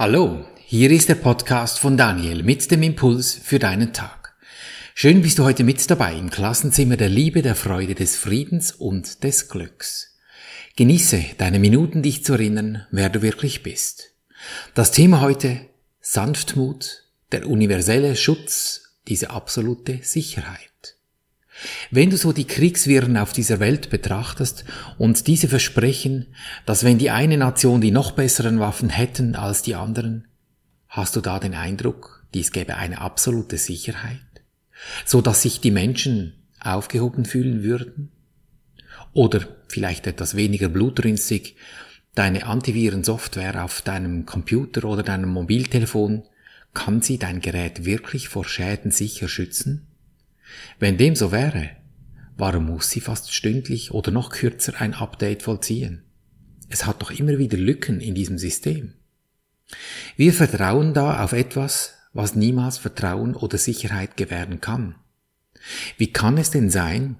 Hallo, hier ist der Podcast von Daniel mit dem Impuls für deinen Tag. Schön bist du heute mit dabei im Klassenzimmer der Liebe, der Freude, des Friedens und des Glücks. Genieße deine Minuten, dich zu erinnern, wer du wirklich bist. Das Thema heute Sanftmut, der universelle Schutz, diese absolute Sicherheit. Wenn du so die Kriegswirren auf dieser Welt betrachtest und diese versprechen, dass wenn die eine Nation die noch besseren Waffen hätten als die anderen, hast du da den Eindruck, dies gäbe eine absolute Sicherheit, so dass sich die Menschen aufgehoben fühlen würden? Oder vielleicht etwas weniger blutrünstig, deine Antivirensoftware auf deinem Computer oder deinem Mobiltelefon, kann sie dein Gerät wirklich vor Schäden sicher schützen? Wenn dem so wäre, warum muss sie fast stündlich oder noch kürzer ein Update vollziehen? Es hat doch immer wieder Lücken in diesem System. Wir vertrauen da auf etwas, was niemals Vertrauen oder Sicherheit gewähren kann. Wie kann es denn sein,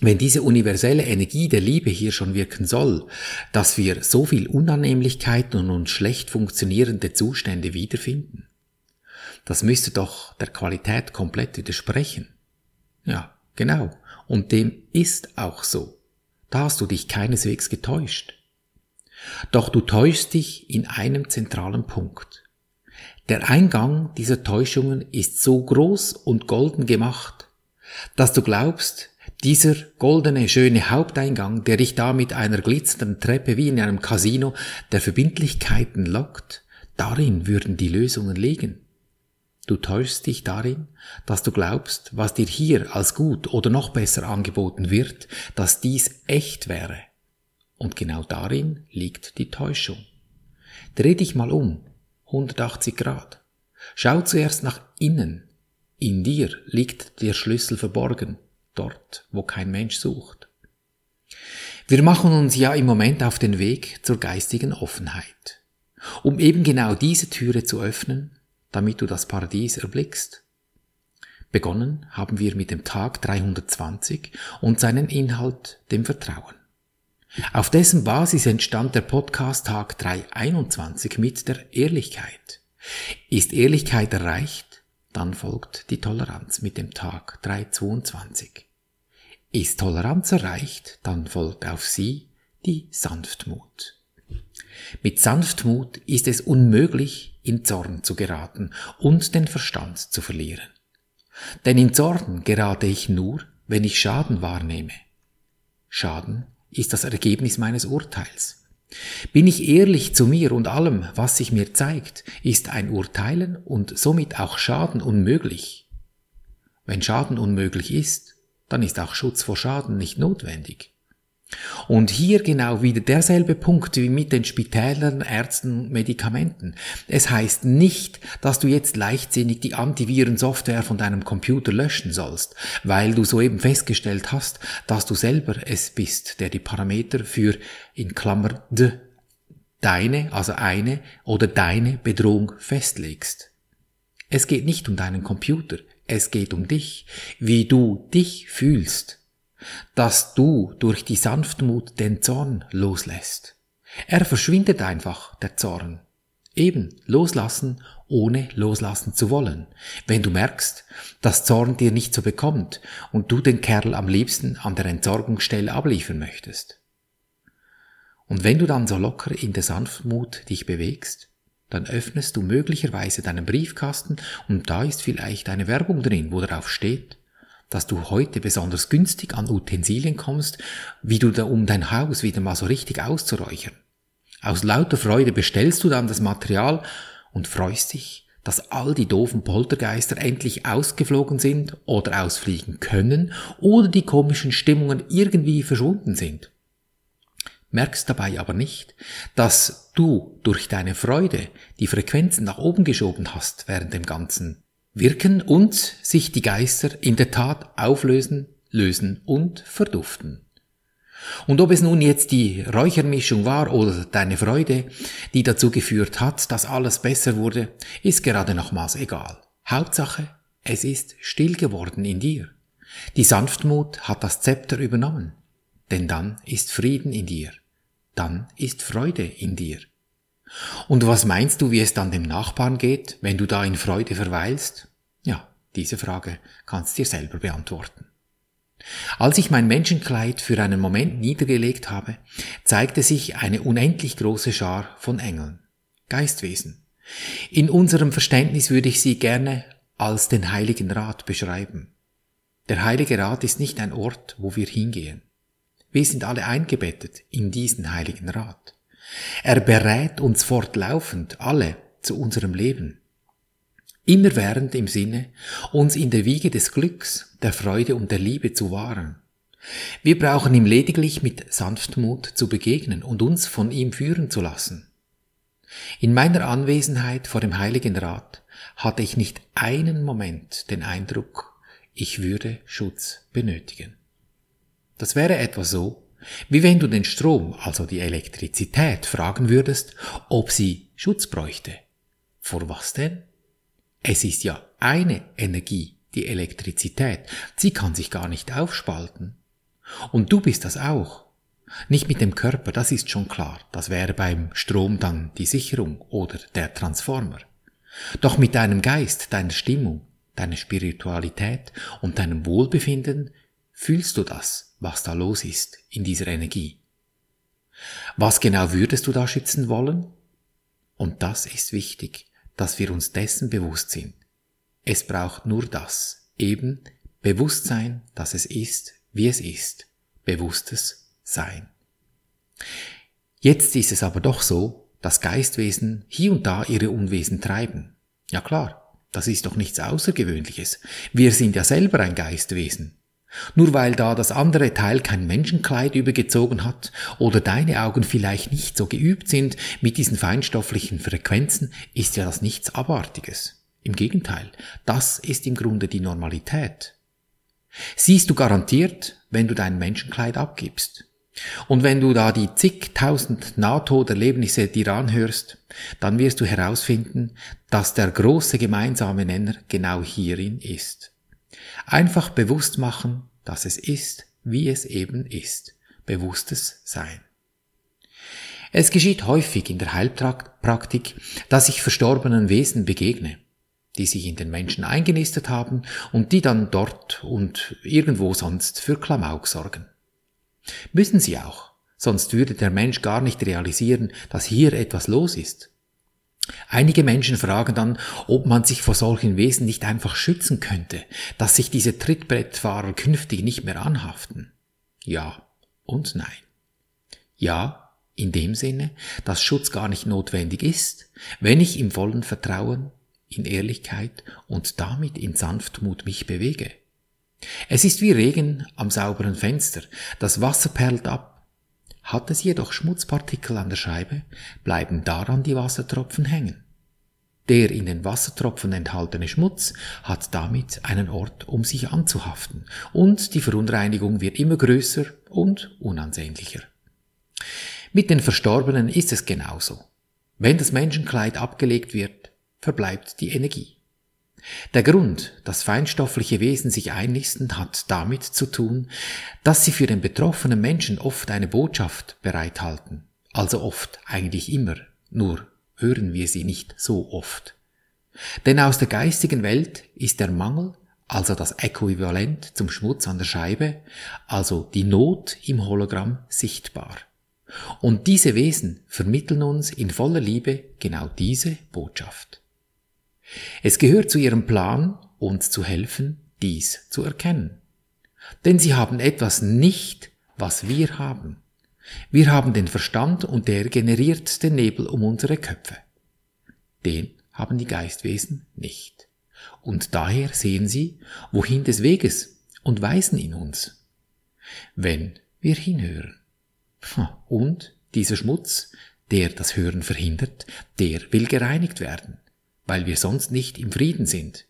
wenn diese universelle Energie der Liebe hier schon wirken soll, dass wir so viel Unannehmlichkeiten und schlecht funktionierende Zustände wiederfinden? Das müsste doch der Qualität komplett widersprechen. Ja, genau. Und dem ist auch so. Da hast du dich keineswegs getäuscht. Doch du täuschst dich in einem zentralen Punkt. Der Eingang dieser Täuschungen ist so groß und golden gemacht, dass du glaubst, dieser goldene, schöne Haupteingang, der dich da mit einer glitzernden Treppe wie in einem Casino der Verbindlichkeiten lockt, darin würden die Lösungen liegen. Du täuschst dich darin, dass du glaubst, was dir hier als gut oder noch besser angeboten wird, dass dies echt wäre. Und genau darin liegt die Täuschung. Dreh dich mal um, 180 Grad. Schau zuerst nach innen. In dir liegt der Schlüssel verborgen, dort, wo kein Mensch sucht. Wir machen uns ja im Moment auf den Weg zur geistigen Offenheit. Um eben genau diese Türe zu öffnen, damit du das Paradies erblickst? Begonnen haben wir mit dem Tag 320 und seinen Inhalt, dem Vertrauen. Auf dessen Basis entstand der Podcast Tag 321 mit der Ehrlichkeit. Ist Ehrlichkeit erreicht, dann folgt die Toleranz mit dem Tag 322. Ist Toleranz erreicht, dann folgt auf sie die Sanftmut. Mit Sanftmut ist es unmöglich, in Zorn zu geraten und den Verstand zu verlieren. Denn in Zorn gerate ich nur, wenn ich Schaden wahrnehme. Schaden ist das Ergebnis meines Urteils. Bin ich ehrlich zu mir und allem, was sich mir zeigt, ist ein Urteilen und somit auch Schaden unmöglich. Wenn Schaden unmöglich ist, dann ist auch Schutz vor Schaden nicht notwendig. Und hier genau wieder derselbe Punkt wie mit den Spitälern, Ärzten und Medikamenten. Es heißt nicht, dass du jetzt leichtsinnig die Antivirensoftware von deinem Computer löschen sollst, weil du soeben festgestellt hast, dass du selber es bist, der die Parameter für in Klammer d deine, also eine oder deine Bedrohung festlegst. Es geht nicht um deinen Computer, es geht um dich, wie du dich fühlst dass du durch die Sanftmut den Zorn loslässt. Er verschwindet einfach, der Zorn. Eben loslassen, ohne loslassen zu wollen. Wenn du merkst, dass Zorn dir nicht so bekommt und du den Kerl am liebsten an der Entsorgungsstelle abliefern möchtest. Und wenn du dann so locker in der Sanftmut dich bewegst, dann öffnest du möglicherweise deinen Briefkasten und da ist vielleicht eine Werbung drin, wo darauf steht, dass du heute besonders günstig an Utensilien kommst, wie du da um dein Haus wieder mal so richtig auszuräuchern. Aus lauter Freude bestellst du dann das Material und freust dich, dass all die doofen Poltergeister endlich ausgeflogen sind oder ausfliegen können oder die komischen Stimmungen irgendwie verschwunden sind. Merkst dabei aber nicht, dass du durch deine Freude die Frequenzen nach oben geschoben hast während dem ganzen wirken und sich die Geister in der Tat auflösen, lösen und verduften. Und ob es nun jetzt die Räuchermischung war oder deine Freude, die dazu geführt hat, dass alles besser wurde, ist gerade nochmals egal. Hauptsache, es ist still geworden in dir. Die Sanftmut hat das Zepter übernommen. Denn dann ist Frieden in dir. Dann ist Freude in dir. Und was meinst du, wie es dann dem Nachbarn geht, wenn du da in Freude verweilst? Ja, diese Frage kannst dir selber beantworten. Als ich mein Menschenkleid für einen Moment niedergelegt habe, zeigte sich eine unendlich große Schar von Engeln, Geistwesen. In unserem Verständnis würde ich sie gerne als den Heiligen Rat beschreiben. Der Heilige Rat ist nicht ein Ort, wo wir hingehen. Wir sind alle eingebettet in diesen Heiligen Rat. Er berät uns fortlaufend alle zu unserem Leben. Immerwährend im Sinne, uns in der Wiege des Glücks, der Freude und der Liebe zu wahren. Wir brauchen ihm lediglich mit Sanftmut zu begegnen und uns von ihm führen zu lassen. In meiner Anwesenheit vor dem Heiligen Rat hatte ich nicht einen Moment den Eindruck, ich würde Schutz benötigen. Das wäre etwa so, wie wenn du den Strom, also die Elektrizität, fragen würdest, ob sie Schutz bräuchte. Vor was denn? Es ist ja eine Energie, die Elektrizität. Sie kann sich gar nicht aufspalten. Und du bist das auch. Nicht mit dem Körper, das ist schon klar. Das wäre beim Strom dann die Sicherung oder der Transformer. Doch mit deinem Geist, deiner Stimmung, deiner Spiritualität und deinem Wohlbefinden fühlst du das, was da los ist in dieser Energie. Was genau würdest du da schützen wollen? Und das ist wichtig dass wir uns dessen bewusst sind. Es braucht nur das, eben Bewusstsein, dass es ist, wie es ist, bewusstes Sein. Jetzt ist es aber doch so, dass Geistwesen hier und da ihre Unwesen treiben. Ja klar, das ist doch nichts Außergewöhnliches. Wir sind ja selber ein Geistwesen. Nur weil da das andere Teil kein Menschenkleid übergezogen hat oder deine Augen vielleicht nicht so geübt sind mit diesen feinstofflichen Frequenzen, ist ja das nichts Abartiges. Im Gegenteil, das ist im Grunde die Normalität. Siehst du garantiert, wenn du dein Menschenkleid abgibst. Und wenn du da die zigtausend Nahtoderlebnisse dir anhörst, dann wirst du herausfinden, dass der große gemeinsame Nenner genau hierin ist. Einfach bewusst machen, dass es ist, wie es eben ist. Bewusstes Sein. Es geschieht häufig in der Heilpraktik, dass ich verstorbenen Wesen begegne, die sich in den Menschen eingenistet haben und die dann dort und irgendwo sonst für Klamauk sorgen. Müssen sie auch, sonst würde der Mensch gar nicht realisieren, dass hier etwas los ist. Einige Menschen fragen dann, ob man sich vor solchen Wesen nicht einfach schützen könnte, dass sich diese Trittbrettfahrer künftig nicht mehr anhaften. Ja und nein. Ja, in dem Sinne, dass Schutz gar nicht notwendig ist, wenn ich im vollen Vertrauen, in Ehrlichkeit und damit in Sanftmut mich bewege. Es ist wie Regen am sauberen Fenster, das Wasser perlt ab, hat es jedoch Schmutzpartikel an der Scheibe, bleiben daran die Wassertropfen hängen. Der in den Wassertropfen enthaltene Schmutz hat damit einen Ort, um sich anzuhaften, und die Verunreinigung wird immer größer und unansehnlicher. Mit den Verstorbenen ist es genauso. Wenn das Menschenkleid abgelegt wird, verbleibt die Energie. Der Grund, dass feinstoffliche Wesen sich einnisten, hat damit zu tun, dass sie für den betroffenen Menschen oft eine Botschaft bereithalten. Also oft, eigentlich immer, nur hören wir sie nicht so oft. Denn aus der geistigen Welt ist der Mangel, also das Äquivalent zum Schmutz an der Scheibe, also die Not im Hologramm sichtbar. Und diese Wesen vermitteln uns in voller Liebe genau diese Botschaft. Es gehört zu ihrem Plan, uns zu helfen, dies zu erkennen. Denn sie haben etwas nicht, was wir haben. Wir haben den Verstand und der generiert den Nebel um unsere Köpfe. Den haben die Geistwesen nicht. Und daher sehen sie, wohin des Weges und weisen in uns. Wenn wir hinhören. Und dieser Schmutz, der das Hören verhindert, der will gereinigt werden weil wir sonst nicht im Frieden sind.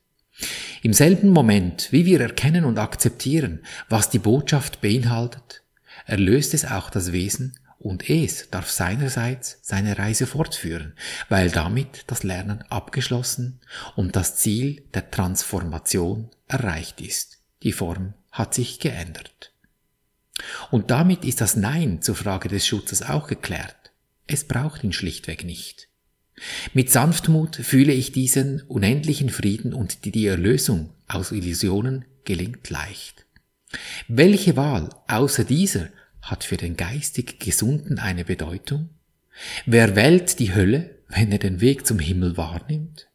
Im selben Moment, wie wir erkennen und akzeptieren, was die Botschaft beinhaltet, erlöst es auch das Wesen und es darf seinerseits seine Reise fortführen, weil damit das Lernen abgeschlossen und das Ziel der Transformation erreicht ist. Die Form hat sich geändert. Und damit ist das Nein zur Frage des Schutzes auch geklärt. Es braucht ihn schlichtweg nicht. Mit Sanftmut fühle ich diesen unendlichen Frieden und die Erlösung aus Illusionen gelingt leicht. Welche Wahl außer dieser hat für den geistig Gesunden eine Bedeutung? Wer wählt die Hölle, wenn er den Weg zum Himmel wahrnimmt?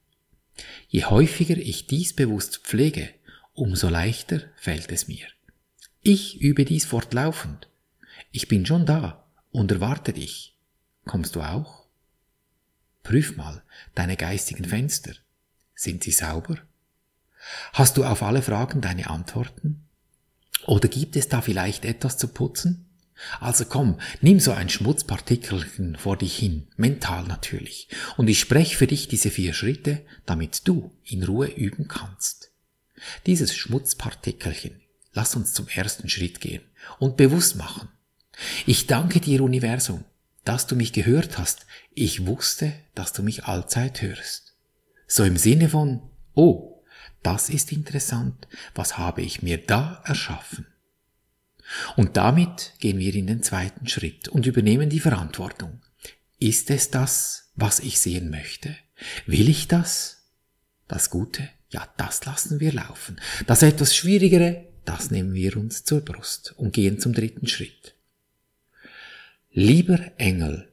Je häufiger ich dies bewusst pflege, umso leichter fällt es mir. Ich übe dies fortlaufend. Ich bin schon da und erwarte dich. Kommst du auch? Prüf mal deine geistigen Fenster. Sind sie sauber? Hast du auf alle Fragen deine Antworten? Oder gibt es da vielleicht etwas zu putzen? Also komm, nimm so ein Schmutzpartikelchen vor dich hin, mental natürlich, und ich spreche für dich diese vier Schritte, damit du in Ruhe üben kannst. Dieses Schmutzpartikelchen, lass uns zum ersten Schritt gehen und bewusst machen. Ich danke dir, Universum, dass du mich gehört hast. Ich wusste, dass du mich allzeit hörst. So im Sinne von, oh, das ist interessant, was habe ich mir da erschaffen? Und damit gehen wir in den zweiten Schritt und übernehmen die Verantwortung. Ist es das, was ich sehen möchte? Will ich das? Das Gute? Ja, das lassen wir laufen. Das etwas Schwierigere, das nehmen wir uns zur Brust und gehen zum dritten Schritt. Lieber Engel,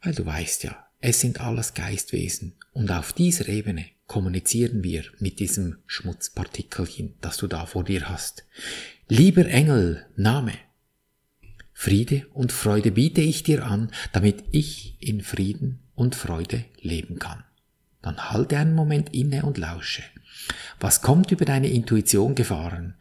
weil du weißt ja, es sind alles Geistwesen und auf dieser Ebene kommunizieren wir mit diesem Schmutzpartikelchen, das du da vor dir hast. Lieber Engel, Name. Friede und Freude biete ich dir an, damit ich in Frieden und Freude leben kann. Dann halte einen Moment inne und lausche. Was kommt über deine Intuition gefahren,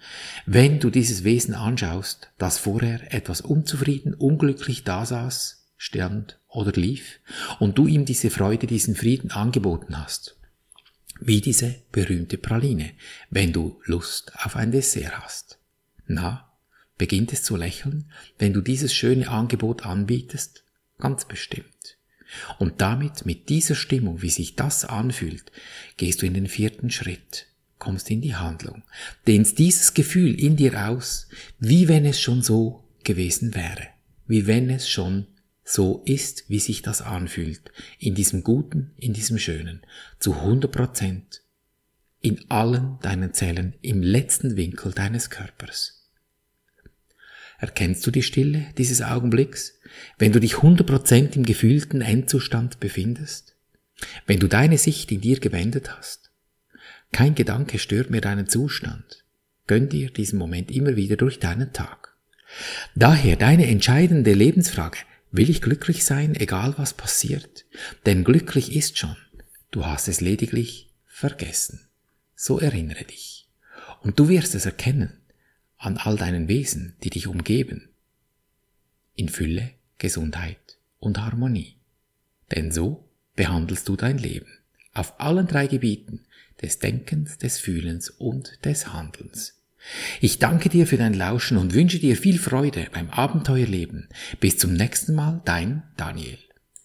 wenn du dieses Wesen anschaust, das vorher etwas unzufrieden, unglücklich dasaß, stand oder lief, und du ihm diese Freude, diesen Frieden angeboten hast? Wie diese berühmte Praline, wenn du Lust auf ein Dessert hast. Na, beginnt es zu lächeln, wenn du dieses schöne Angebot anbietest? Ganz bestimmt. Und damit, mit dieser Stimmung, wie sich das anfühlt, gehst du in den vierten Schritt, kommst in die Handlung, dehnst dieses Gefühl in dir aus, wie wenn es schon so gewesen wäre, wie wenn es schon so ist, wie sich das anfühlt, in diesem Guten, in diesem Schönen, zu 100 Prozent, in allen deinen Zellen, im letzten Winkel deines Körpers. Erkennst du die Stille dieses Augenblicks, wenn du dich 100% im gefühlten Endzustand befindest? Wenn du deine Sicht in dir gewendet hast? Kein Gedanke stört mehr deinen Zustand. Gönn dir diesen Moment immer wieder durch deinen Tag. Daher deine entscheidende Lebensfrage, will ich glücklich sein, egal was passiert? Denn glücklich ist schon. Du hast es lediglich vergessen. So erinnere dich. Und du wirst es erkennen an all deinen Wesen, die dich umgeben. In Fülle, Gesundheit und Harmonie. Denn so behandelst du dein Leben auf allen drei Gebieten des Denkens, des Fühlens und des Handelns. Ich danke dir für dein Lauschen und wünsche dir viel Freude beim Abenteuerleben. Bis zum nächsten Mal, dein Daniel.